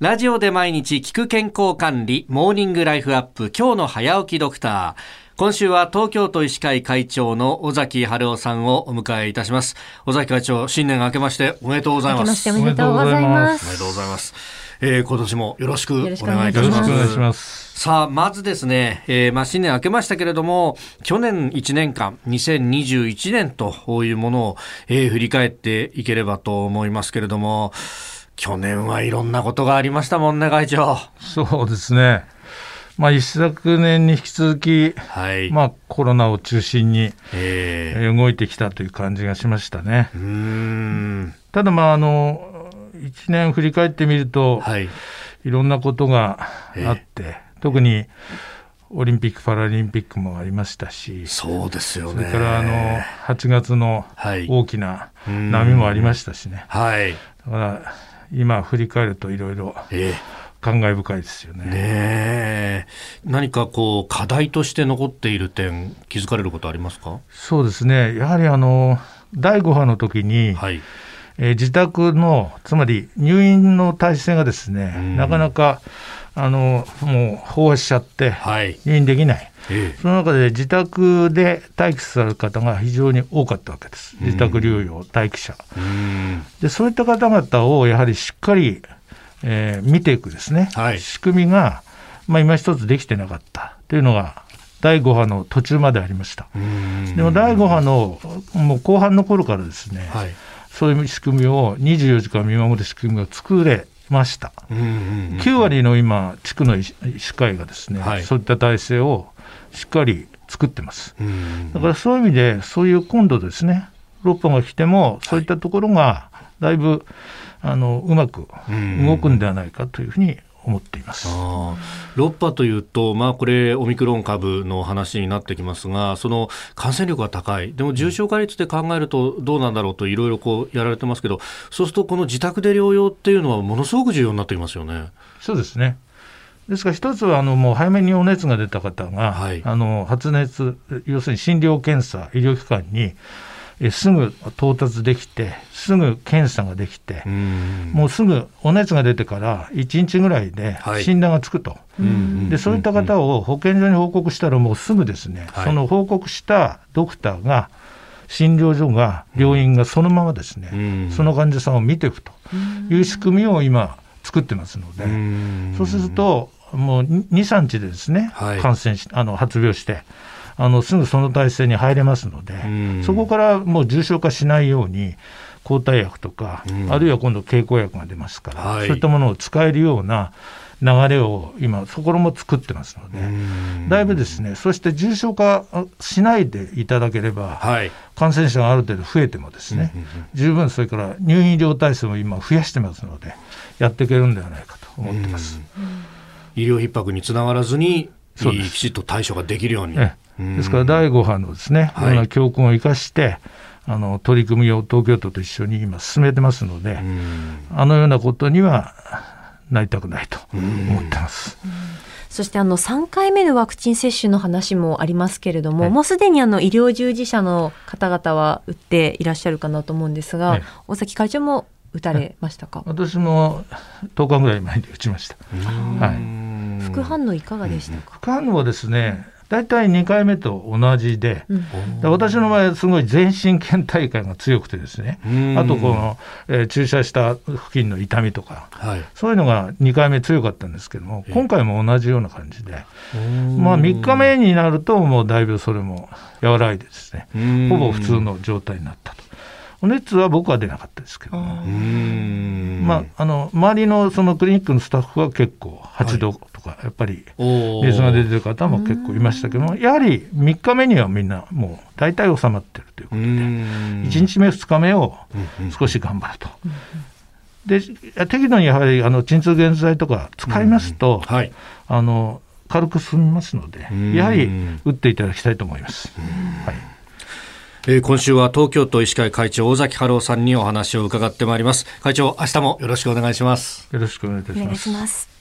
ラジオで毎日聞く健康管理、モーニングライフアップ、今日の早起きドクター。今週は東京都医師会会長の尾崎春夫さんをお迎えいたします。尾崎会長、新年明けましておめでとうございます。おめでとうございます。おめでとうございます。えー、今年もよろしくお願いいたします。よろしくお願いします。さあ、まずですね、えー、まあ新年明けましたけれども、去年1年間、2021年というものを、えー、振り返っていければと思いますけれども、去年はいろんなことがありましたもんね、会長。そうですね。まあ、一昨年に引き続き、はい、まあ、コロナを中心に、えー、動いてきたという感じがしましたね。うんただ、まあ、あの、1年振り返ってみると、はい、いろんなことがあって、特に、オリンピック・パラリンピックもありましたし、そうですよね。それからあの8月の大きな波もありましたしね。はい。だから今振り返るといろいろ感慨深いですよね。ね何かこう課題として残っている点気づかれることありますか？そうですね。やはりあの第5波の時に、はい。えー、自宅のつまり入院の体制がですね、なかなかあのもう飽和しちゃって、入院できない、ええ、その中で自宅で待機される方が非常に多かったわけです、自宅療養、待機者。でそういった方々をやはりしっかり、えー、見ていくですね、はい、仕組みが、まあ、今一つできてなかった。というのが、第5波の途中までありました。でも第5波のもう後半の頃からですね、はい、そういう仕組みを24時間見守る仕組みを作れました。9割の今、地区の医師会がですね、はい、そういった体制をしっかり作ってます。だからそういう意味で、そういう今度ですね、6波が来ても、そういったところがだいぶ、あのうまく動くんではないかというふうに思っています。6波というと、まあ、これ、オミクロン株の話になってきますが、その感染力が高い、でも重症化率で考えるとどうなんだろうといろいろこうやられてますけど、そうすると、この自宅で療養っていうのは、ものすごく重要になってきますよね。そうですね。ですから一つはあのもう早めにお熱が出た方が、はい、あの発熱、要するに診療検査、医療機関にえすぐ到達できて、すぐ検査ができて、もうすぐお熱が出てから1日ぐらいで診断がつくと、はい、でそういった方を保健所に報告したら、もうすぐですね、はい、その報告したドクターが、診療所が、病院がそのままですね、その患者さんを見ていくと。いう仕組みを今、作ってますので、そうすると、もう2、3日でですね、感染しあの発病して、あのすぐその体制に入れますので、そこからもう重症化しないように、抗体薬とか、あるいは今度、経口薬が出ますから、はい、そういったものを使えるような流れを今、そこも作ってますので、だいぶですね、そして重症化しないでいただければ、はい、感染者がある程度増えてもですね、十分それから入院医療体制も今、増やしてますので、やっていけるんではないかと思ってます。医療逼迫につながらずに、きちっと対処ができるように。ですから第5波のですね、い。ろんな教訓を生かして、あの取り組みを東京都と一緒に今進めてますので、あのようなことにはなりたくないと思ってます。そしてあの3回目のワクチン接種の話もありますけれども、はい、もうすでにあの医療従事者の方々は打っていらっしゃるかなと思うんですが、はい、大崎会長も打たれましたか、私も10日ぐらい前に打ちました。はい、副反応いかがでしたか、副反応はですね、大体2回目と同じで、うん、私の場合、すごい全身倦怠感が強くてですね、あとこの、えー、注射した付近の痛みとか、はい、そういうのが2回目強かったんですけども、今回も同じような感じで、まあ、3日目になると、もうだいぶそれも和らいでですね、ほぼ普通の状態になったと。お熱は僕は出なかったですけどまあ、あの周りのそのクリニックのスタッフは結構8度とか、やっぱり熱が出てる方も結構いましたけども、やはり3日目にはみんなもう大体収まってるということで、1日目、2日目を少し頑張ると。で適度にやはりあの鎮痛原剤とか使いますと、はい、あの軽く済みますので、やはり打っていただきたいと思います。はい。えー、今週は東京都医師会会長尾崎春夫さんにお話を伺ってまいります。会長明日もよろしくお願いします。よろしくお願いいたします